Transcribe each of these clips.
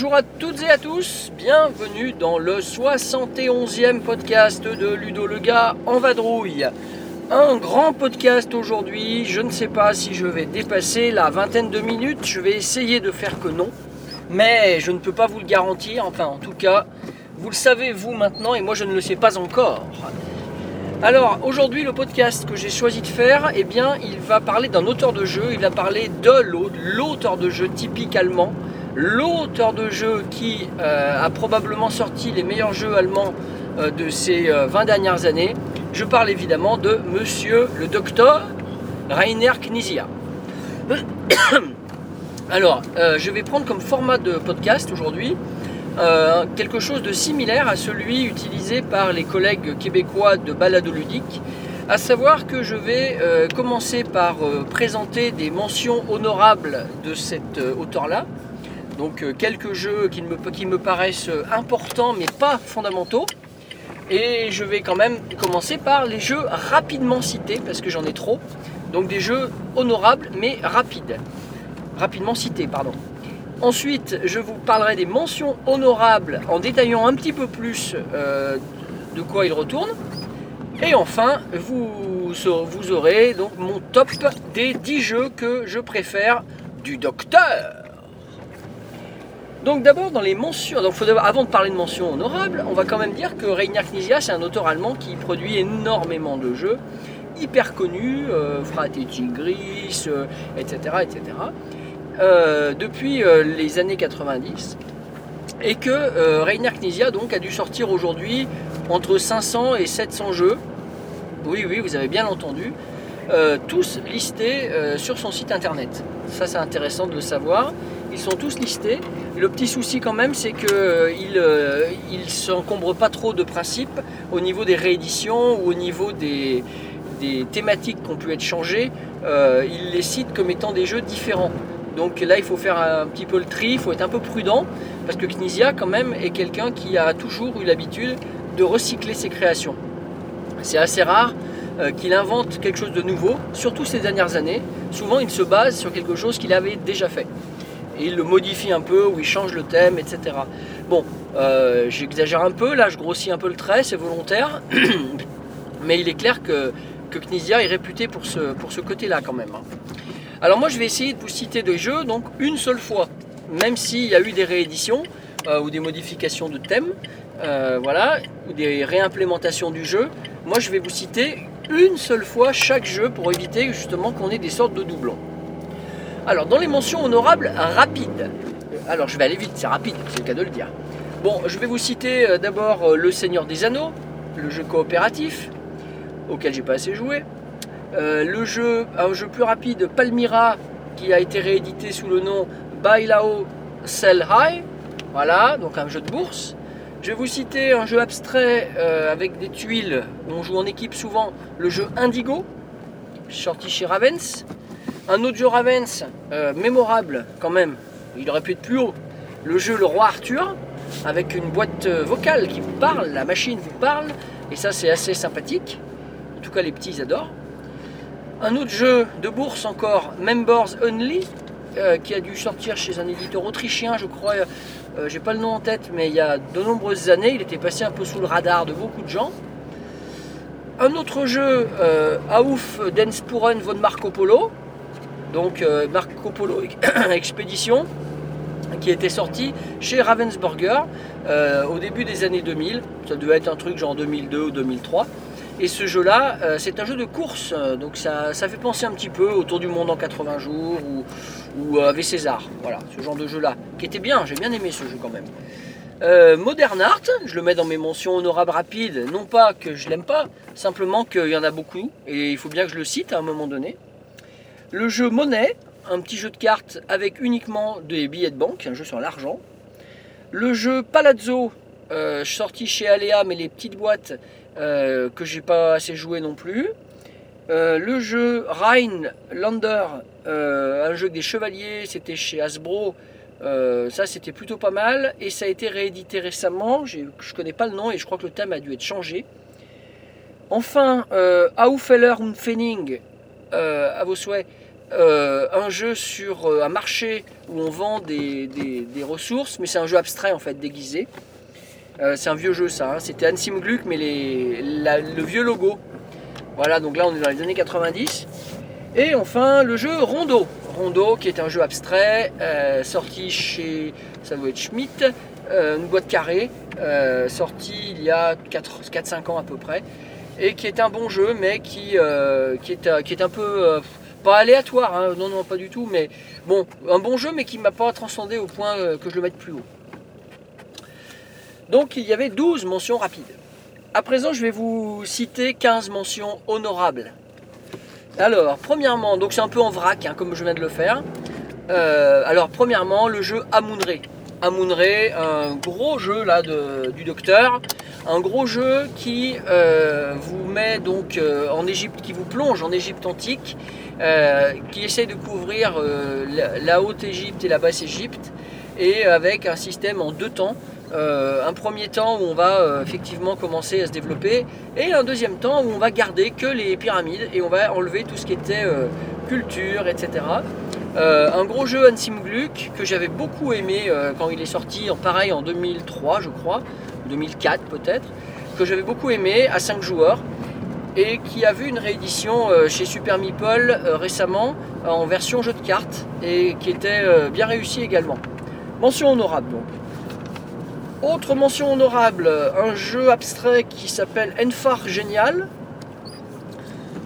Bonjour à toutes et à tous, bienvenue dans le 71e podcast de Ludo le gars en vadrouille. Un grand podcast aujourd'hui, je ne sais pas si je vais dépasser la vingtaine de minutes, je vais essayer de faire que non, mais je ne peux pas vous le garantir, enfin en tout cas, vous le savez vous maintenant et moi je ne le sais pas encore. Alors aujourd'hui le podcast que j'ai choisi de faire, eh bien il va parler d'un auteur de jeu, il va parler de l'auteur de jeu typique allemand, l'auteur de jeu qui euh, a probablement sorti les meilleurs jeux allemands de ces euh, 20 dernières années. Je parle évidemment de monsieur le docteur Rainer Knizia. Alors, euh, je vais prendre comme format de podcast aujourd'hui euh, quelque chose de similaire à celui utilisé par les collègues québécois de Balado Ludique, à savoir que je vais euh, commencer par euh, présenter des mentions honorables de cet euh, auteur-là. Donc euh, quelques jeux qui me, paraissent euh, importants mais pas fondamentaux. Et je vais quand même commencer par les jeux rapidement cités, parce que j'en ai trop. Donc des jeux honorables mais rapides. Rapidement cités, pardon. Ensuite, je vous parlerai des mentions honorables en détaillant un petit peu plus euh, de quoi ils retournent. Et enfin, vous, vous aurez donc mon top des 10 jeux que je préfère du docteur. Donc d'abord dans les mentions, avant de parler de mentions honorables, on va quand même dire que Rainer Knizia c'est un auteur allemand qui produit énormément de jeux, hyper connus, euh, Frat et Tigris, euh, etc. etc. euh, depuis euh, les années 90 et que Rainer Knizia donc a dû sortir aujourd'hui entre 500 et 700 jeux. Oui oui vous avez bien entendu. tous listés sur son site internet. Ça c'est intéressant de le savoir. Ils sont tous listés. Le petit souci quand même, c'est qu'il ne s'encombre pas trop de principes au niveau des rééditions ou au niveau des, thématiques qui ont pu être changées. Euh, il les cite comme étant des jeux différents. Donc là, il faut faire un petit peu le tri, il faut être un peu prudent, parce que Knizia, quand même, est quelqu'un qui a toujours eu l'habitude de recycler ses créations. C'est assez rare euh, qu'il invente quelque chose de nouveau, surtout ces dernières années. Souvent, il se base sur quelque chose qu'il avait déjà fait. Et il le modifie un peu, ou il change le thème, etc. Bon, euh, j'exagère un peu, là je grossis un peu le trait, c'est volontaire. Mais il est clair que, que est réputé pour ce, pour ce côté-là quand même. hein. Alors moi je vais essayer de vous citer des jeux, donc une seule fois. Même s'il y a eu des rééditions euh, ou des modifications de thèmes, euh, voilà, ou des réimplémentations du jeu, moi je vais vous citer une seule fois chaque jeu pour éviter justement qu'on ait des sortes de doublons. Alors, dans les mentions honorables, rapides. Alors, je vais aller vite, c'est rapide, c'est le cas de le dire. Bon, je vais vous citer euh, d'abord euh, Le Seigneur des Anneaux, le jeu coopératif, auquel j'ai pas assez joué. Euh, le jeu, un jeu plus rapide, Palmyra, qui a été réédité sous le nom Buy Lao Sell High. Voilà, donc un jeu de bourse. Je vais vous citer un jeu abstrait avec des tuiles on joue en équipe souvent, le jeu Indigo, sorti chez Ravens. Un autre jeu Ravens, euh, mémorable quand même, il aurait pu être plus haut. Le jeu Le Roi Arthur, avec une boîte euh, vocale qui vous parle, la machine vous parle, et ça c'est assez sympathique. En tout cas les petits ils adorent. Un autre jeu de bourse encore, Members Only, euh, qui a dû sortir chez un éditeur autrichien, je crois, j'ai pas le nom en tête, mais il y a de nombreuses années, il était passé un peu sous le radar de beaucoup de gens. Un autre jeu, euh, Auf den Spuren von Marco Polo, donc euh, Marco Polo Expédition, qui était sorti chez Ravensburger euh, au début des années 2000. Ça devait être un truc genre 2002 ou 2003. Et ce jeu-là, euh, c'est un jeu de course, donc ça, ça fait penser un petit peu autour du monde en 80 jours ou, ou avec César. Voilà, ce genre de jeu-là, qui était bien, j'ai bien aimé ce jeu quand même. Modern Art, je le mets dans mes mentions honorables rapides, non pas que je l'aime pas, simplement qu'il y en a beaucoup et il faut bien que je le cite à un moment donné. Le jeu Monnaie, un petit jeu de cartes avec uniquement des billets de banque, un jeu sur l'argent. Le jeu Palazzo, euh, sorti chez Alea, mais les petites boîtes euh, que j'ai pas assez joué non plus. Euh, le jeu Rhinelander, un jeu des chevaliers, c'était chez Hasbro. Ça, c'était plutôt pas mal. Et ça a été réédité récemment. Je connais pas le nom et je crois que le thème a dû être changé. Enfin, euh, Aufeller und Fenning, à vos souhaits, euh, un jeu sur euh, un marché où on vend des, des- ressources, mais c'est un jeu abstrait en fait, déguisé. Euh, c'est un vieux jeu ça, hein. c'était Ansim Gluck, mais le vieux logo. Voilà, donc là on est dans les années 90. Et enfin le jeu Rondo. Rondo qui est un jeu abstrait, sorti chez, ça doit être Schmidt, une boîte carrée, sorti il y a 4-5 ans à peu près, et qui est un bon jeu, mais qui, qui, est, qui est un peu, pas aléatoire, hein, non, non, pas du tout, mais bon, un bon jeu, mais qui ne m'a pas transcendé au point euh, que je le mette plus haut. Donc il y avait 12 mentions rapides. À présent, je vais vous citer 15 mentions honorables. Alors, premièrement, donc c'est un peu en vrac, hein, comme je viens de le faire. Euh, alors, premièrement, le jeu Amunre. Amunre, un gros jeu là du docteur, un gros jeu qui euh, vous met donc en Égypte, qui vous plonge en Égypte antique, euh, qui essaie de couvrir euh, la, haute Égypte et la basse Égypte, et avec un système en deux temps. Euh, un premier temps où on va effectivement commencer à se développer et un deuxième temps où on va garder que les pyramides et on va enlever tout ce qui était culture, etc. Un gros jeu Ansim Gluck que j'avais beaucoup aimé quand il est sorti en pareil en 2003 je crois, 2004 peut-être, que j'avais beaucoup aimé à 5 joueurs et qui a vu une réédition euh, chez Super Meeple euh, récemment en version jeu de cartes et qui était euh, bien réussi également. Mention honorable donc. Autre mention honorable, un jeu abstrait qui s'appelle Enfar Génial.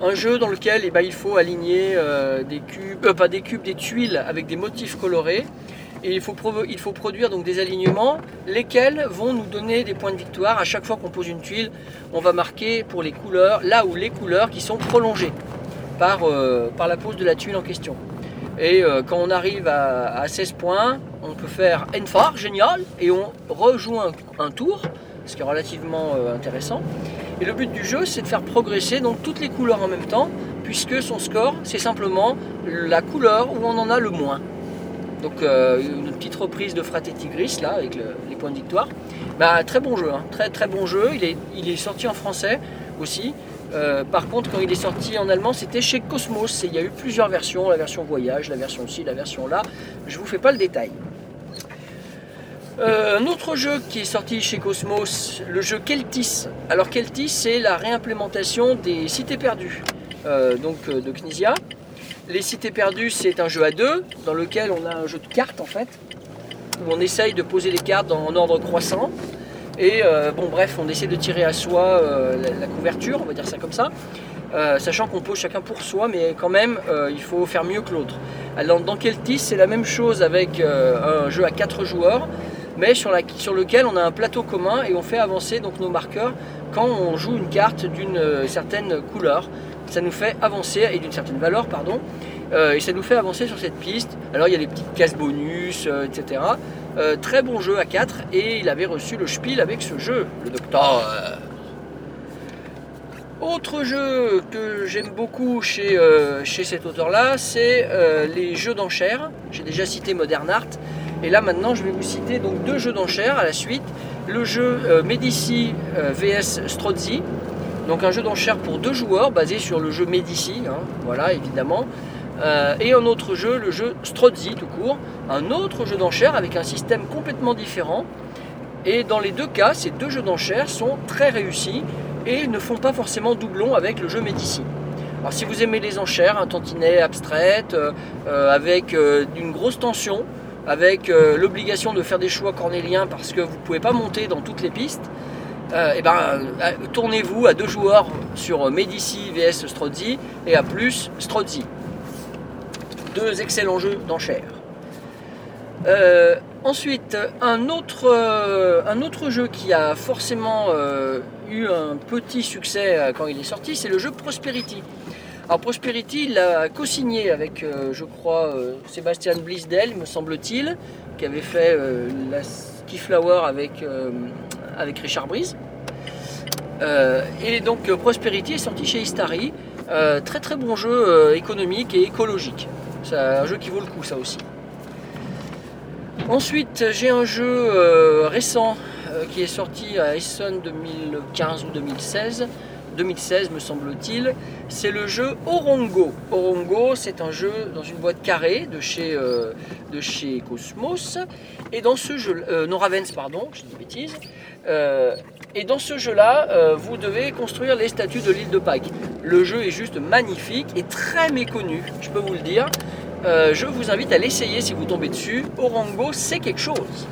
Un jeu dans lequel eh ben, il faut aligner euh, des cubes, euh, pas des cubes, des tuiles avec des motifs colorés. Et il faut, produire donc des alignements, lesquels vont nous donner des points de victoire. À chaque fois qu'on pose une tuile, on va marquer pour les couleurs, là où les couleurs qui sont prolongées par, euh, la pose de la tuile en question. Et euh, quand on arrive à, à 16 points, on peut faire Enfar, génial, et on rejoue un, un tour, ce qui est relativement euh, intéressant. Et le but du jeu, c'est de faire progresser donc toutes les couleurs en même temps, puisque son score, c'est simplement la couleur où on en a le moins. Donc euh, une petite reprise de Fraté Tigris là avec le- les points de victoire. Bah, très bon jeu, hein. très très bon jeu. Il est, sorti en français aussi. Euh, par contre, quand il est sorti en allemand, c'était chez Cosmos. Et il y a eu plusieurs versions, la version voyage, la version ci, la version là. Je vous fais pas le détail. Euh, un autre jeu qui est sorti chez Cosmos, le jeu Keltis. Alors Keltis, c'est la réimplémentation des cités perdues, donc de Knizia. Les cités perdues, c'est un jeu à deux, dans lequel on a un jeu de cartes en fait, où on essaye de poser les cartes en ordre croissant. Et euh, bon, bref, on essaie de tirer à soi euh, la, couverture, on va dire ça comme ça, Euh, sachant qu'on pose chacun pour soi, mais quand même, il faut faire mieux que l'autre. Alors, dans Keltis, c'est la même chose avec un jeu à quatre joueurs, mais sur, sur lequel on a un plateau commun et on fait avancer donc nos marqueurs quand on joue une carte d'une certaine couleur. Ça nous fait avancer et d'une certaine valeur, pardon, euh, et ça nous fait avancer sur cette piste. Alors il y a des petites cases bonus, euh, etc. Euh, très bon jeu à 4 et il avait reçu le Spiel avec ce jeu, le Docteur. Autre jeu que j'aime beaucoup chez, chez cet auteur-là, c'est les jeux d'enchères. J'ai déjà cité Modern Art. Et là maintenant, je vais vous citer donc deux jeux d'enchères à la suite. Le jeu Medici VS Strozzi. Donc un jeu d'enchères pour deux joueurs basé sur le jeu Medici, hein, voilà évidemment. Euh, et un autre jeu, le jeu Strozzi tout court. Un autre jeu d'enchères avec un système complètement différent. Et dans les deux cas, ces deux jeux d'enchères sont très réussis et ne font pas forcément doublon avec le jeu Medici. Alors si vous aimez les enchères, un tantinet abstraite, euh, euh, avec une grosse tension, avec l'obligation de faire des choix cornéliens parce que vous ne pouvez pas monter dans toutes les pistes, et ben, euh, tournez-vous à deux joueurs sur Medici vs Strozzi et à plus Strozzi. Deux excellents jeux d'enchères. Euh, ensuite, un autre, euh, un autre jeu qui a forcément euh, eu un petit succès euh, quand il est sorti, c'est le jeu Prosperity. Alors Prosperity, l'a co-signé avec, euh, je crois, euh, Sébastien Blisdel, me semble-t-il, qui avait fait euh, la Keyflower avec, euh, avec Richard Breeze. Euh, et donc euh, Prosperity est sorti chez Istari. Euh, très très bon jeu économique et écologique. C'est un jeu qui vaut le coup ça aussi. Ensuite j'ai un jeu récent qui est sorti à Essen 2015 ou 2016. 2016 me semble-t-il. C'est le jeu Orongo. Orongo c'est un jeu dans une boîte carrée de chez, euh, Cosmos. Et dans ce jeu, euh, non pardon, je dis bêtises. Euh, et dans ce jeu-là, vous devez construire les statues de l'île de Pâques. Le jeu est juste magnifique et très méconnu, je peux vous le dire. Je vous invite à l'essayer si vous tombez dessus. Orango, c'est quelque chose.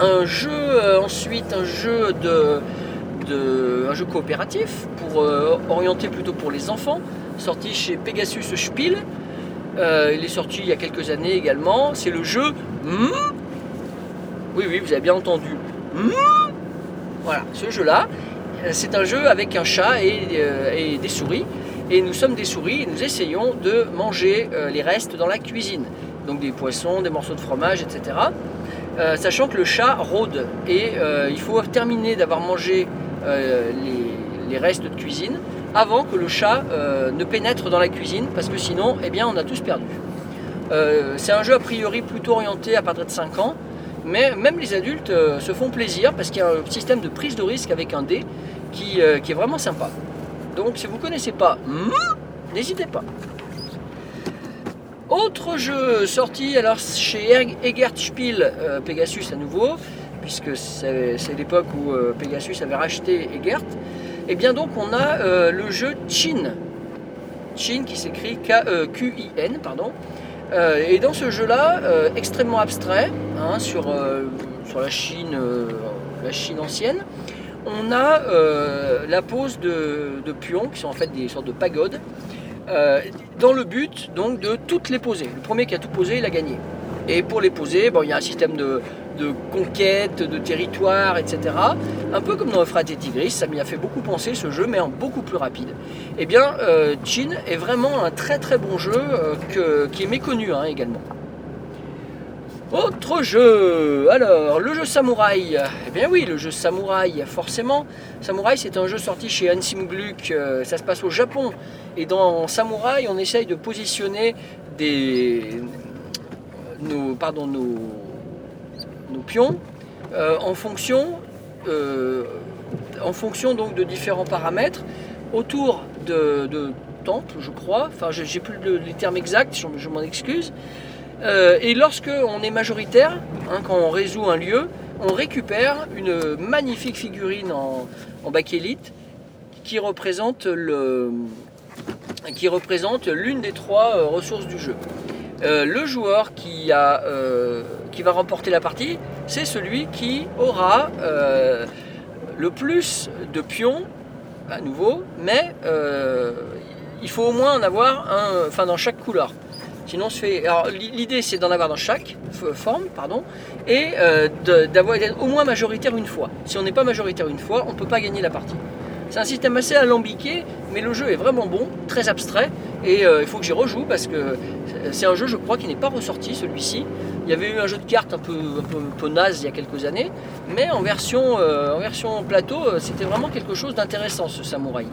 Un jeu, ensuite, un jeu de, un jeu coopératif pour euh, orienter plutôt pour les enfants, sorti chez Pegasus Spiel. Euh, il est sorti il y a quelques années également. C'est le jeu. Hmm oui, oui, vous avez bien entendu. Hmm voilà, ce jeu-là, euh, c'est un jeu avec un chat et, des souris. Et nous sommes des souris et nous essayons de manger les restes dans la cuisine. Donc des poissons, des morceaux de fromage, etc. Sachant que le chat rôde et il faut terminer d'avoir mangé les, les restes de cuisine avant que le chat euh, ne pénètre dans la cuisine parce que sinon, eh bien, on a tous perdu. Euh, c'est un jeu a priori plutôt orienté à partir de 5 ans, mais même les adultes euh, se font plaisir parce qu'il y a un système de prise de risque avec un dé qui, euh, est vraiment sympa. Donc si vous ne connaissez pas, n'hésitez pas. Autre jeu sorti alors chez Egert Spiel, euh, Pegasus à nouveau, puisque c'est l'époque où euh, Pegasus avait racheté Egert. Et bien donc on a euh, le jeu Chin. Chin qui s'écrit euh, Q-I-N, pardon. Et dans ce jeu-là, extrêmement abstrait, hein, sur, sur la, Chine, la Chine ancienne, on a la pose de, pions, qui sont en fait des sortes de pagodes, dans le but donc de toutes les poser. Le premier qui a tout posé, il a gagné. Et pour les poser, bon, il y a un système de, conquête, de territoire, etc. Un peu comme dans Euphrate et Tigris, ça m'y a fait beaucoup penser ce jeu, mais en beaucoup plus rapide. Eh bien, euh, Chin est vraiment un très très bon jeu euh, qui est méconnu hein, également. Autre jeu Alors, le jeu Samouraï. Eh bien oui, le jeu Samouraï, forcément. Samouraï, c'est un jeu sorti chez Hansim Gluck, euh, ça se passe au Japon. Et dans Samouraï, on essaye de positionner des... nos, pardon, nos, pions euh, en fonction, euh, en fonction donc de différents paramètres autour de, de temples, je crois. Enfin, j'ai plus le- les termes exacts, je, m'en excuse. Euh, et lorsque on est majoritaire, hein, quand on résout un lieu, on récupère une magnifique figurine en, en bakélite qui représente le qui représente l'une des trois ressources du jeu. Euh, le joueur euh, qui va remporter la partie, c'est celui qui aura euh, le plus de pions à nouveau, mais il faut au moins en avoir un, enfin dans chaque couleur. Sinon, l'idée, c'est d'en avoir dans chaque forme, pardon, et d'avoir d'être au moins majoritaire une fois. Si on n'est pas majoritaire une fois, on ne peut pas gagner la partie. C'est un système assez alambiqué, mais le jeu est vraiment bon, très abstrait, et il faut que j'y rejoue parce que c'est un jeu, je crois, qui n'est pas ressorti celui-ci. Il y avait eu un jeu de cartes un peu, un peu, naze il y a quelques années, mais en version, euh, plateau, euh, c'était vraiment quelque chose d'intéressant ce samouraï.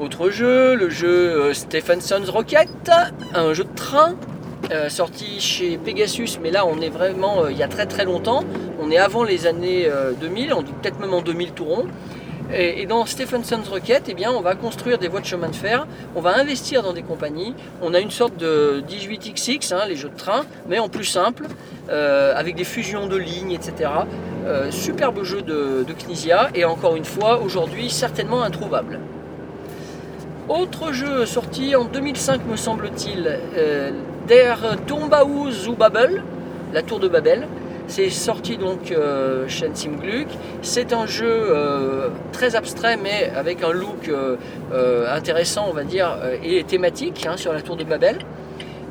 Autre jeu, le jeu euh, Stephenson's Rocket, un jeu de train euh, sorti chez Pegasus, mais là on est vraiment euh, il y a très très longtemps, on est avant les années euh, 2000, on dit peut-être même en 2000 tout. Et, dans Stephenson's Rocket, eh on va construire des voies de chemin de fer, on va investir dans des compagnies, on a une sorte de 18XX, hein, les jeux de train, mais en plus simple, euh, avec des fusions de lignes, etc. Euh, superbe jeu de, de Knizia, et encore une fois, aujourd'hui, certainement introuvable. Autre jeu sorti en 2005 me semble-t-il, euh, Der Turmbau zu Babel, la tour de Babel. C'est sorti donc euh, chez Hansim Gluck. C'est un jeu euh, très abstrait mais avec un look euh, euh, intéressant on va dire et thématique hein, sur la tour de Babel.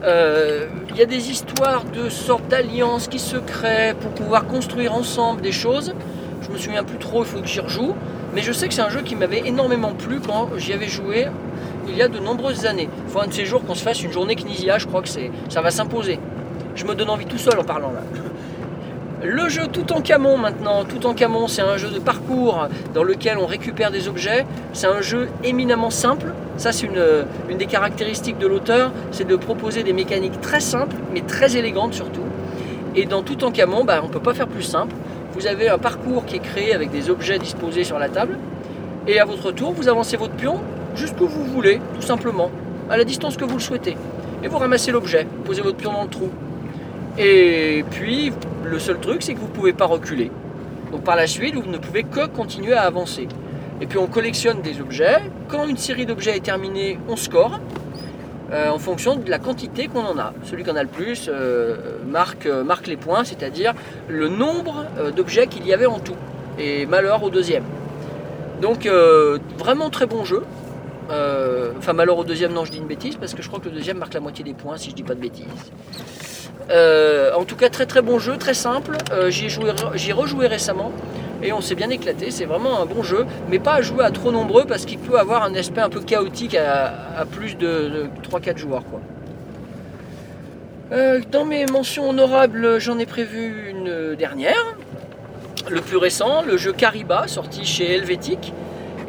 Il y a des histoires de sortes d'alliances qui se créent pour pouvoir construire ensemble des choses. Je me souviens plus trop, il faut que j'y rejoue. Mais je sais que c'est un jeu qui m'avait énormément plu quand j'y avais joué il y a de nombreuses années. Il faut un de ces jours qu'on se fasse une journée Knizia, je crois que ça va s'imposer. Je me donne envie tout seul en parlant là. Le jeu Tout en Camon maintenant. Tout en Camon, c'est un jeu de parcours dans lequel on récupère des objets. C'est un jeu éminemment simple. Ça, c'est une, une des caractéristiques de l'auteur, c'est de proposer des mécaniques très simples, mais très élégantes surtout. Et dans Tout en Camon, bah, on ne peut pas faire plus simple. Vous avez un parcours qui est créé avec des objets disposés sur la table. Et à votre tour, vous avancez votre pion jusqu'où vous voulez, tout simplement, à la distance que vous le souhaitez. Et vous ramassez l'objet, posez votre pion dans le trou. Et puis, le seul truc, c'est que vous ne pouvez pas reculer. Donc par la suite, vous ne pouvez que continuer à avancer. Et puis on collectionne des objets. Quand une série d'objets est terminée, on score euh, en fonction de la quantité qu'on en a. Celui qui en a le plus euh, marque, euh, marque les points, c'est-à-dire le nombre d'objets qu'il y avait en tout. Et malheur au deuxième. Donc vraiment très bon jeu. Enfin malheur au deuxième, non je dis une bêtise, parce que je crois que le deuxième marque la moitié des points si je dis pas de bêtises. Euh, en tout cas, très très bon jeu, très simple. Euh, j'y ai, rejoué récemment et on s'est bien éclaté. C'est vraiment un bon jeu, mais pas à jouer à trop nombreux parce qu'il peut avoir un aspect un peu chaotique à, plus de, 3-4 joueurs. Euh, dans mes mentions honorables, j'en ai prévu une dernière. Le plus récent, le jeu Kariba, sorti chez Helvetic.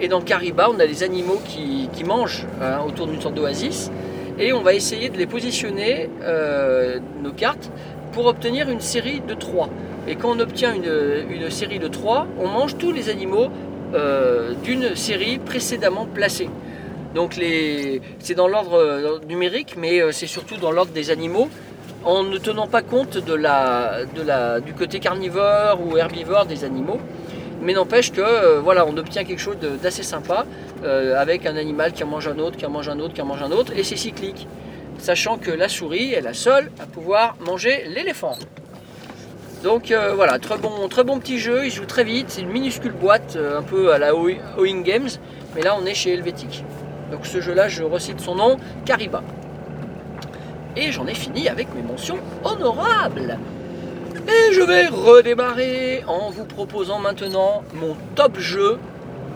Et dans Kariba, on a des animaux qui, qui mangent hein, autour d'une sorte d'oasis et on va essayer de les positionner, euh, nos cartes, pour obtenir une série de 3. Et quand on obtient une, une série de 3, on mange tous les animaux euh, d'une série précédemment placée. Donc les- c'est dans l'ordre euh, numérique, mais c'est surtout dans l'ordre des animaux, en ne tenant pas compte de la, de la, du côté carnivore ou herbivore des animaux. Mais n'empêche que euh, voilà, on obtient quelque chose d'assez sympa euh, avec un animal qui en mange un autre, qui en mange un autre, qui en mange un autre, et c'est cyclique. Sachant que la souris est la seule à pouvoir manger l'éléphant. Donc euh, voilà, très bon, très bon petit jeu, il joue très vite, c'est une minuscule boîte, un peu à la Owing Games, mais là on est chez Helvetic. Donc ce jeu-là, je recite son nom, Kariba. Et j'en ai fini avec mes mentions honorables. Et je vais redémarrer en vous proposant maintenant mon top jeu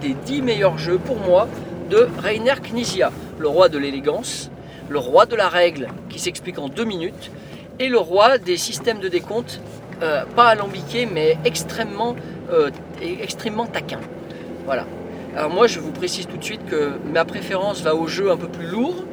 des 10 meilleurs jeux pour moi de Rainer Knizia, le roi de l'élégance, le roi de la règle qui s'explique en deux minutes, et le roi des systèmes de décompte, euh, pas alambiqués mais extrêmement, euh, extrêmement taquins. Voilà. Alors moi je vous précise tout de suite que ma préférence va aux jeux un peu plus lourds,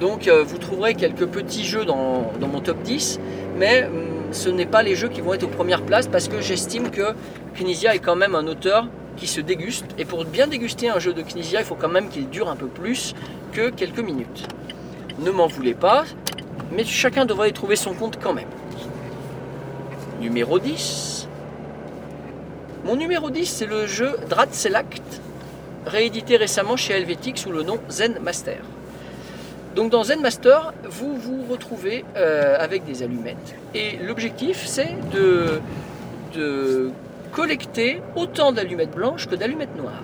donc euh, vous trouverez quelques petits jeux dans, mon top 10, mais hum, ce n'est pas les jeux qui vont être aux premières places parce que j'estime que Knizia est quand même un auteur qui se déguste. Et pour bien déguster un jeu de Knizia, il faut quand même qu'il dure un peu plus que quelques minutes. Ne m'en voulez pas, mais chacun devrait y trouver son compte quand même. Numéro 10. Mon numéro 10, c'est le jeu Dratselakt, réédité récemment chez Helvetic sous le nom Zen Master. Donc dans Zen Master, vous vous retrouvez euh, avec des allumettes. Et l'objectif, c'est de, collecter autant d'allumettes blanches que d'allumettes noires.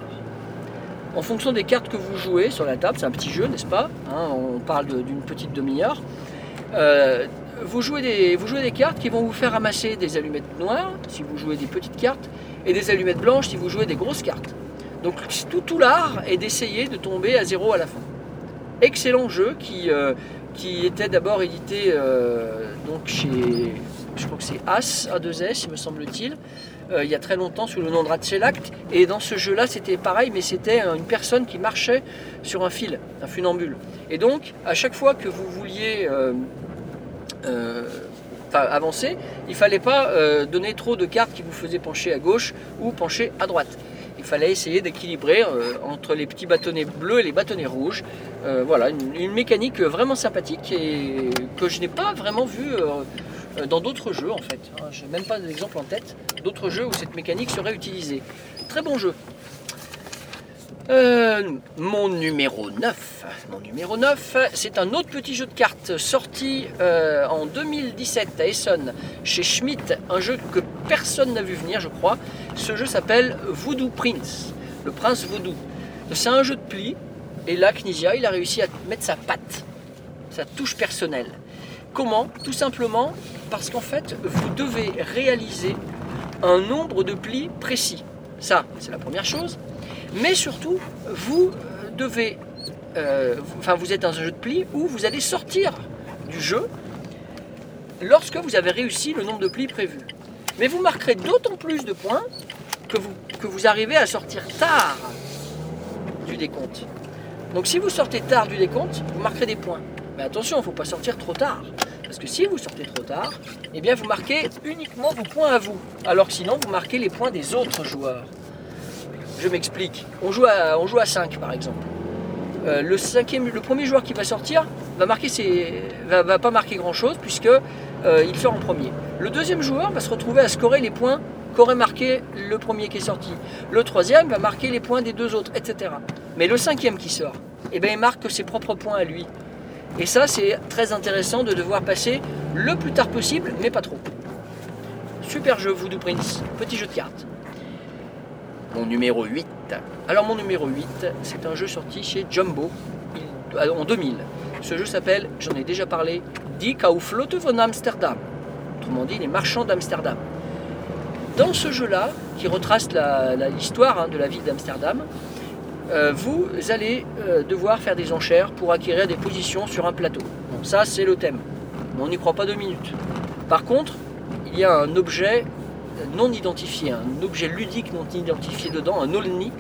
En fonction des cartes que vous jouez sur la table, c'est un petit jeu, n'est-ce pas Hein, On parle d'une petite demi-heure. Euh, vous, jouez des, cartes qui vont vous faire ramasser des allumettes noires, si vous jouez des petites cartes, et des allumettes blanches si vous jouez des grosses cartes. Donc tout l'art est d'essayer de tomber à zéro à la fin excellent jeu qui, euh, qui était d'abord édité euh, donc chez, je crois que c'est As, A2S, il me semble-t-il, euh, il y a très longtemps sous le nom de Ratchelakt. Et dans ce jeu-là, c'était pareil, mais c'était une personne qui marchait sur un fil, un funambule. Et donc, à chaque fois que vous vouliez avancer, il fallait pas donner trop de cartes qui vous faisaient pencher à gauche ou pencher à droite. Il fallait essayer d'équilibrer euh, entre les petits bâtonnets bleus et les bâtonnets rouges. Euh, voilà, une, mécanique vraiment sympathique et que je n'ai pas vraiment vue euh, dans d'autres jeux en fait. Je n'ai même pas d'exemple en tête d'autres jeux où cette mécanique serait utilisée. Très bon jeu. Euh, mon numéro 9, mon numéro 9, c'est un autre petit jeu de cartes sorti euh, en 2017 à Essonne chez Schmidt, un jeu que personne n'a vu venir je crois. Ce jeu s'appelle Voodoo Prince, le prince Voodoo. C'est un jeu de pli et là Knizia il a réussi à mettre sa patte, sa touche personnelle. Comment? Tout simplement parce qu'en fait vous devez réaliser un nombre de plis précis. Ça, c'est la première chose. Mais surtout, vous devez, euh, vous- êtes dans un jeu de plis où vous allez sortir du jeu lorsque vous avez réussi le nombre de plis prévus. Mais vous marquerez d'autant plus de points que vous, que vous arrivez à sortir tard du décompte. Donc si vous sortez tard du décompte, vous marquerez des points. Mais attention, il ne faut pas sortir trop tard. Parce que si vous sortez trop tard, eh bien vous marquez uniquement vos points à vous. Alors que sinon, vous marquez les points des autres joueurs. Je m'explique. On, joue à- on joue à 5 par exemple. Euh, le, cinquième, le premier joueur qui va sortir va, marquer va, pas marquer grand chose puisque euh, il sort en premier. Le deuxième joueur va se retrouver à scorer les points qu'aurait marqué le premier qui est sorti. Le troisième va marquer les points des deux autres, etc. Mais le cinquième qui sort, eh ben, il marque que ses propres points à lui. Et ça, c'est très intéressant de devoir passer le plus tard possible, mais pas trop. Super jeu, Voodoo Prince. Petit jeu de cartes. Mon numéro 8. Alors, mon numéro 8, c'est un jeu sorti chez Jumbo euh, en 2000. Ce jeu s'appelle, j'en ai déjà parlé, Die Kaufleute von Amsterdam. Autrement dit, les marchands d'Amsterdam. Dans ce jeu-là, qui retrace l'histoire hein, de la ville d'Amsterdam, euh, vous allez euh, devoir faire des enchères pour acquérir des positions sur un plateau. Bon, ça, c'est le thème. On n'y croit pas deux minutes. Par contre, il y a un objet non identifié, un objet ludique non identifié dedans, un Olni.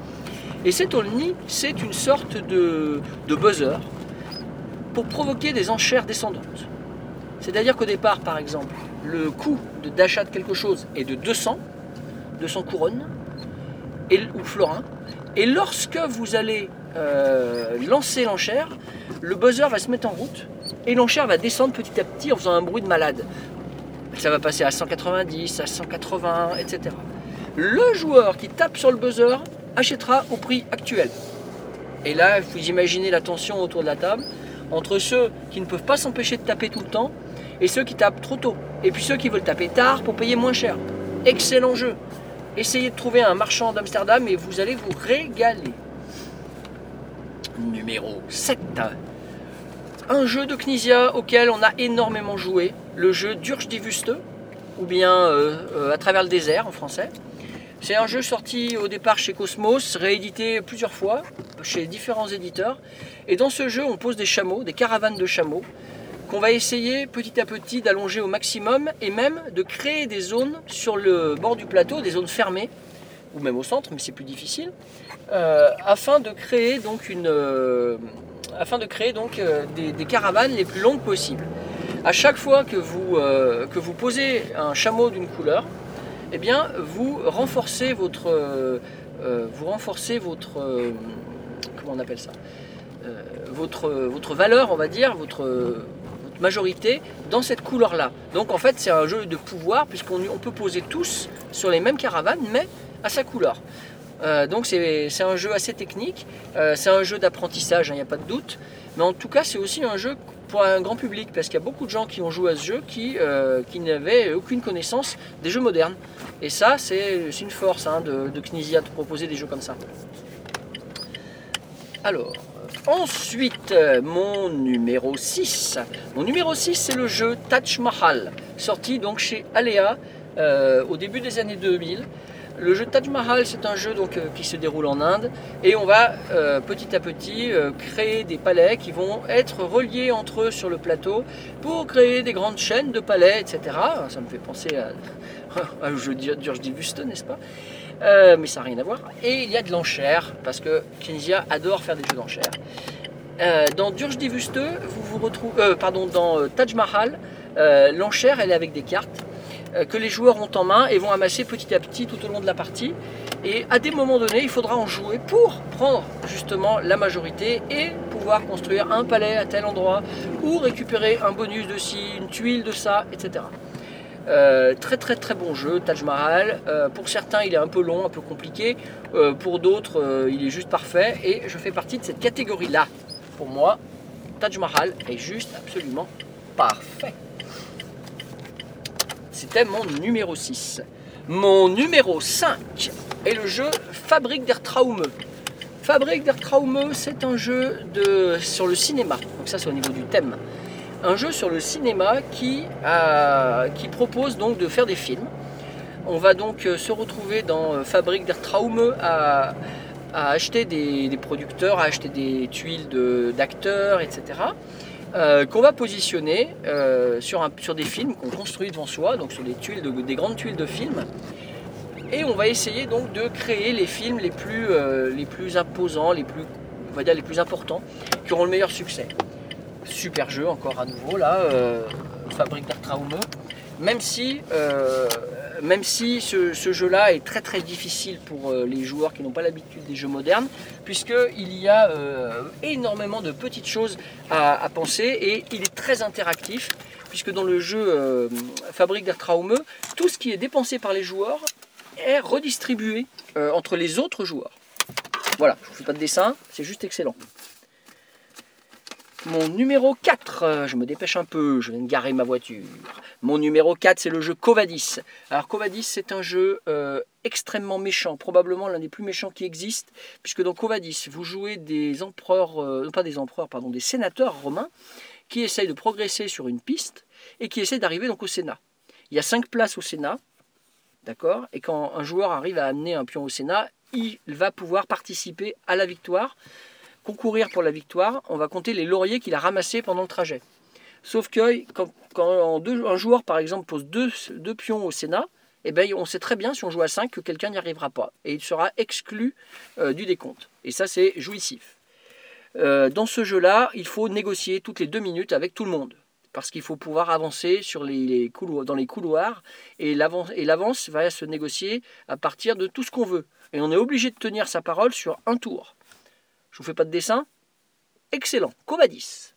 Et cet Olni, c'est une sorte de, buzzer pour provoquer des enchères descendantes. C'est-à-dire qu'au départ, par exemple, le coût d'achat de quelque chose est de 200, 200 couronnes ou florins. Et lorsque vous allez euh, lancer l'enchère, le buzzer va se mettre en route et l'enchère va descendre petit à petit en faisant un bruit de malade. Ça va passer à 190, à 180, etc. Le joueur qui tape sur le buzzer achètera au prix actuel. Et là, vous imaginez la tension autour de la table entre ceux qui ne peuvent pas s'empêcher de taper tout le temps et ceux qui tapent trop tôt. Et puis ceux qui veulent taper tard pour payer moins cher. Excellent jeu. Essayez de trouver un marchand d'Amsterdam et vous allez vous régaler. Numéro 7. Un jeu de Knizia auquel on a énormément joué. Le jeu Durge die ou bien euh, euh, À travers le désert en français. C'est un jeu sorti au départ chez Cosmos, réédité plusieurs fois chez différents éditeurs. Et dans ce jeu, on pose des chameaux, des caravanes de chameaux, qu'on va essayer petit à petit d'allonger au maximum et même de créer des zones sur le bord du plateau, des zones fermées, ou même au centre, mais c'est plus difficile, euh, afin de créer donc une, afin de créer donc euh, des, caravanes les plus longues possibles. À chaque fois que vous, euh, que vous posez un chameau d'une couleur, eh bien, vous renforcez votre, euh, comment on appelle ça, votre, valeur, on va dire, votre, majorité dans cette couleur-là. Donc en fait, c'est un jeu de pouvoir puisqu'on on peut poser tous sur les mêmes caravanes, mais à sa couleur. Euh, donc c'est un jeu assez technique, Euh, c'est un jeu d'apprentissage, il n'y a pas de doute, mais en tout cas c'est aussi un jeu pour un grand public parce qu'il y a beaucoup de gens qui ont joué à ce jeu qui, euh, qui n'avaient aucune connaissance des jeux modernes. Et ça c'est une force hein, de, de Knizia de proposer des jeux comme ça. Alors, ensuite, mon numéro 6. Mon numéro 6, c'est le jeu Taj Mahal, sorti donc chez Alea au début des années 2000. Le jeu Taj Mahal, c'est un jeu euh, qui se déroule en Inde et on va euh, petit à petit euh, créer des palais qui vont être reliés entre eux sur le plateau pour créer des grandes chaînes de palais, etc. Ça me fait penser à, à je dis George Wüste, n'est-ce pas? Mais ça n'a rien à voir. Et il y a de l'enchère parce que Kinsia adore faire des jeux d'enchères. Dans Durge Wüste, vous vous retrouvez, pardon, dans Taj Mahal, l'enchère elle est avec des cartes que les joueurs ont en main et vont amasser petit à petit tout au long de la partie. Et à des moments donnés, il faudra en jouer pour prendre justement la majorité et pouvoir construire un palais à tel endroit ou récupérer un bonus de ci, une tuile de ça, etc. Euh, très très très bon jeu, Taj Mahal. Euh, pour certains, il est un peu long, un peu compliqué. Euh, pour d'autres, euh, il est juste parfait. Et je fais partie de cette catégorie-là. Pour moi, Taj Mahal est juste absolument parfait. C'était mon numéro 6. Mon numéro 5 est le jeu Fabrique der Traume. Fabrique der Traume, c'est un jeu de, sur le cinéma. Donc ça, c'est au niveau du thème. Un jeu sur le cinéma qui, a- qui propose donc de faire des films. On va donc euh, se retrouver dans euh, Fabrique der Traume à, acheter des, producteurs, à acheter des tuiles d'acteurs, etc. euh, qu'on va positionner euh, sur, des films qu'on construit devant soi, donc sur des, tuiles de- des grandes tuiles de films. Et on va essayer donc de créer les films les plus, euh, imposants, les plus, on va dire les plus importants, qui auront le meilleur succès. Super jeu encore à nouveau là, Fabrique d'Artraumeux. Même si, même si ce, jeu-là est très très difficile pour euh, les joueurs qui n'ont pas l'habitude des jeux modernes, puisqu'il y a euh, énormément de petites choses à, penser et il est très interactif, puisque dans le jeu euh, Fabrique d'Artraumeux, tout ce qui est dépensé par les joueurs est redistribué entre les autres joueurs. Voilà, je ne vous fais pas de dessin, c'est juste excellent. Mon numéro 4, euh, je me dépêche un peu, je viens de garer ma voiture. Mon numéro 4, c'est le jeu Covadis. Alors Covadis, c'est un jeu euh, extrêmement méchant, probablement l'un des plus méchants qui existent, puisque dans Covadis, vous jouez des empereurs, euh, pas des empereurs, pardon, des sénateurs romains qui essayent de progresser sur une piste et qui essaient d'arriver donc au Sénat. Il y a cinq places au Sénat, d'accord Et quand un joueur arrive à amener un pion au Sénat, il va pouvoir participer à la victoire, concourir pour la victoire. On va compter les lauriers qu'il a ramassés pendant le trajet. Sauf que quand, quand un, joueur, par exemple, pose deux, pions au Sénat, eh ben, on sait très bien, si on joue à 5, que quelqu'un n'y arrivera pas. Et il sera exclu euh, du décompte. Et ça, c'est jouissif. Euh, dans ce jeu-là, il faut négocier toutes les deux minutes avec tout le monde. Parce qu'il faut pouvoir avancer dans les couloirs. Et l'avance va se négocier à partir de tout ce qu'on veut. Et on est obligé de tenir sa parole sur un tour. Je vous fais pas de dessin Excellent. Covadis.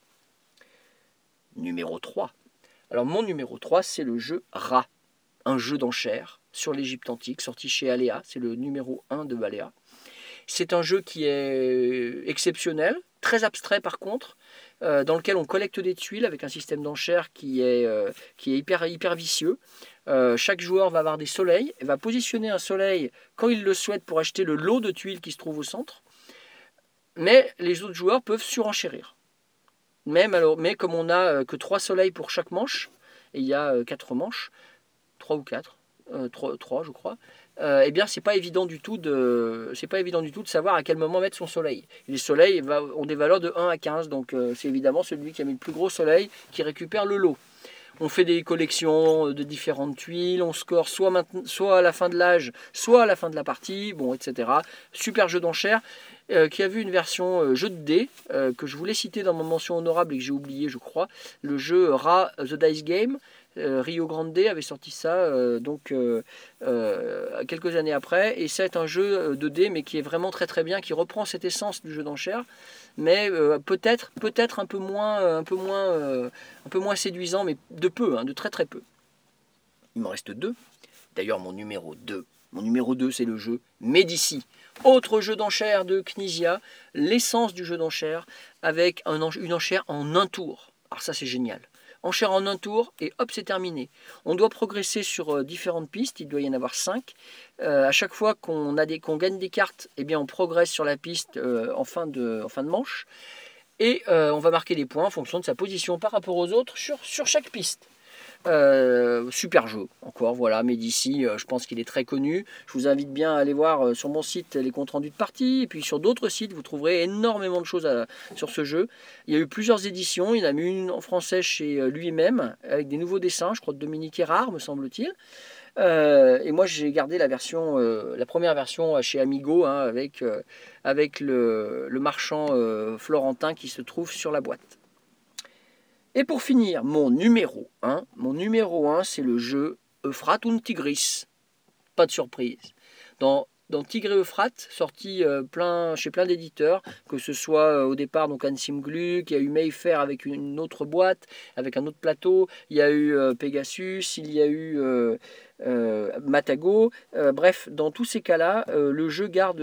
Numéro 3. Alors mon numéro 3, c'est le jeu Ra, un jeu d'enchères sur l'Égypte antique, sorti chez Aléa. C'est le numéro 1 de Aléa. C'est un jeu qui est exceptionnel, très abstrait par contre, euh, dans lequel on collecte des tuiles avec un système d'enchères qui est, euh, hyper vicieux. Euh, chaque joueur va avoir des soleils et va positionner un soleil quand il le souhaite pour acheter le lot de tuiles qui se trouve au centre. Mais les autres joueurs peuvent surenchérir. Même alors, mais comme on n'a euh, que 3 soleils pour chaque manche, et il y a 4 manches, 3 ou 4, 3, je crois, euh, eh bien c'est pas évident du tout de pas évident du tout de savoir à quel moment mettre son soleil. Les soleils ont des valeurs de 1 à 15, donc euh, c'est évidemment celui qui a mis le plus gros soleil qui récupère le lot. On fait des collections de différentes tuiles, on score soit, à la fin de l'âge, soit à la fin de la partie, bon, etc. Super jeu d'enchères euh, qui a vu une version euh, jeu de dés euh, que je voulais citer dans mon mention honorable et que j'ai oublié, je crois. Le jeu Ra The Dice Game. Rio Grande avait sorti ça donc quelques années après et c'est un jeu de dés mais qui est vraiment très très bien qui reprend cette essence du jeu d'enchères mais euh, peut-être peut-être un peu moins euh, un peu moins euh, un peu moins séduisant mais de peu hein, de très très peu. Il m'en reste deux. D'ailleurs mon numéro 2 mon numéro 2 c'est le jeu Médici autre jeu d'enchères de Knizia l'essence du jeu d'enchères avec une enchère en un tour. Alors ça c'est génial enchère en un tour et hop c'est terminé on doit progresser sur euh, différentes pistes il doit y en avoir cinq euh, à chaque fois qu'on gagne des cartes, eh bien on progresse sur la piste euh, en, fin de, manche. Et on va marquer des points en fonction de sa position par rapport aux autres sur chaque piste. Euh, super jeu, encore voilà, Médici, euh, je pense qu'il est très connu. Je vous invite bien à aller voir euh, sur mon site les comptes rendus de partie, et puis sur d'autres sites, vous trouverez énormément de choses sur ce jeu. Il y a eu plusieurs éditions, il y en a mis une en français chez lui-même, avec des nouveaux dessins, je crois de Dominique Erard, me semble-t-il. Et moi j'ai gardé la première version chez Amigo hein, avec, le, marchand florentin qui se trouve sur la boîte. Et pour finir, mon numéro 1, mon numéro 1 c'est le jeu Euphrate und Tigris. Pas de surprise. Dans, Tigre et Euphrate, sorti euh, plein, chez plein d'éditeurs, que ce soit euh, au départ donc Ansim Gluck, il y a eu Mayfair avec une autre boîte, avec un autre plateau, il y a eu euh, Pegasus, il y a eu Matago. Euh, bref, dans tous ces cas-là, euh, le jeu garde,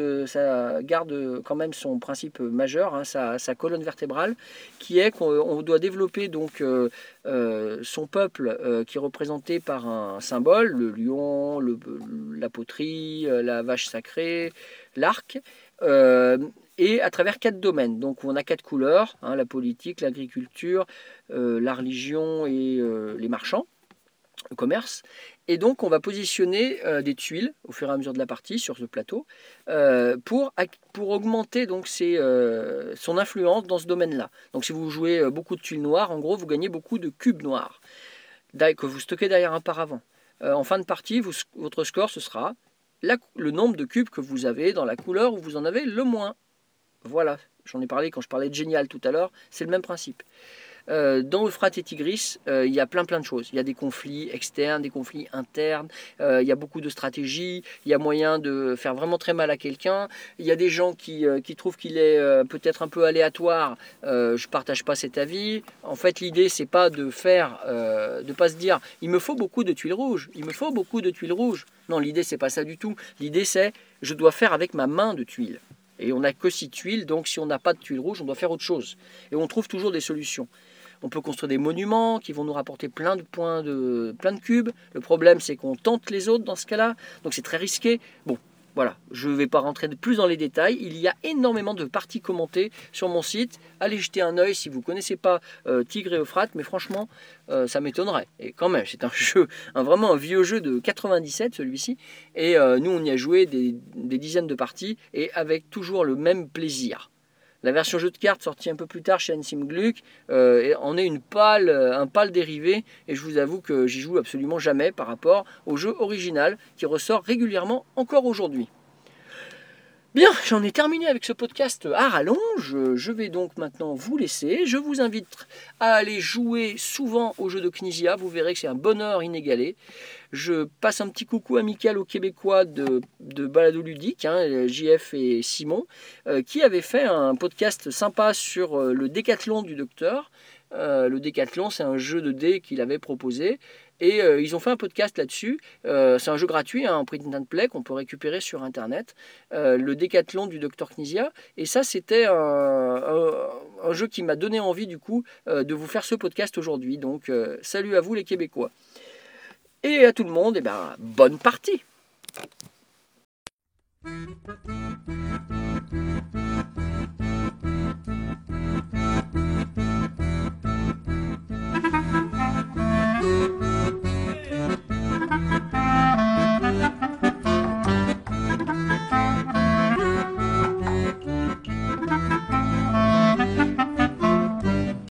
quand même son principe majeur, hein, sa, colonne vertébrale, qui est qu'on on doit développer donc euh, euh, son peuple euh, qui est représenté par un symbole, le lion, la poterie, euh, la vache sacrée, l'arc. euh, et à travers quatre domaines. Donc on a quatre couleurs, hein, la politique, l'agriculture, euh, la religion et euh, les marchands. le commerce. Et donc, on va positionner euh, des tuiles au fur et à mesure de la partie sur ce plateau euh, pour, augmenter donc euh, son influence dans ce domaine-là. Donc, si vous jouez beaucoup de tuiles noires, en gros, vous gagnez beaucoup de cubes noirs que vous stockez derrière un paravent. En fin de partie, votre score, ce sera le nombre de cubes que vous avez dans la couleur où vous en avez le moins. Voilà, j'en ai parlé quand je parlais de génial tout à l'heure, c'est le même principe. Euh, dans Euphrate et Tigris, euh, il y a plein plein de choses. Il y a des conflits externes, des conflits internes, euh, il y a beaucoup de stratégies, il y a moyen de faire vraiment très mal à quelqu'un. Il y a des gens qui, qui trouvent qu'il est peut-être un peu aléatoire, je partage pas cet avis. En fait, l'idée, c'est pas de faire, de pas se dire, il me faut beaucoup de tuiles rouges, il me faut beaucoup de tuiles rouges. Non, l'idée, c'est pas ça du tout. L'idée, c'est, je dois faire avec ma main de tuiles. Et on n'a que six tuiles, donc si on n'a pas de tuiles rouges, on doit faire autre chose. Et on trouve toujours des solutions. On peut construire des monuments qui vont nous rapporter plein de points de plein de cubes. Le problème, c'est qu'on tente les autres dans ce cas-là, donc c'est très risqué. Bon, voilà, je ne vais pas rentrer de plus dans les détails. Il y a énormément de parties commentées sur mon site. Allez jeter un œil si vous ne connaissez pas euh, Tigre et Euphrate, mais franchement, euh, ça m'étonnerait. Et quand même, c'est un jeu, un, vraiment un vieux jeu de 97, celui-ci. Et euh, nous, on y a joué des, des dizaines de parties et avec toujours le même plaisir. La version jeu de cartes sortie un peu plus tard chez Ansim Gluck euh, en est pâle, un pâle dérivé et je vous avoue que j'y joue absolument jamais par rapport au jeu original qui ressort régulièrement encore aujourd'hui. Bien, j'en ai terminé avec ce podcast à rallonge. Je vais donc maintenant vous laisser. Je vous invite à aller jouer souvent au jeu de Knizia. Vous verrez que c'est un bonheur inégalé. Je passe un petit coucou amical aux Québécois de, Balado Ludique, hein, JF et Simon, euh, qui avaient fait un podcast sympa sur euh, le décathlon du docteur. Euh, le décathlon, c'est un jeu de dés qu'il avait proposé. Et euh, ils ont fait un podcast là-dessus. Euh, c'est un jeu gratuit, hein, en print and play, qu'on peut récupérer sur Internet. Euh, le décathlon du Dr Knizia. Et ça, c'était un, un, un, jeu qui m'a donné envie, du coup, de vous faire ce podcast aujourd'hui. Donc, salut à vous, les Québécois. Et à tout le monde, et ben, bonne partie.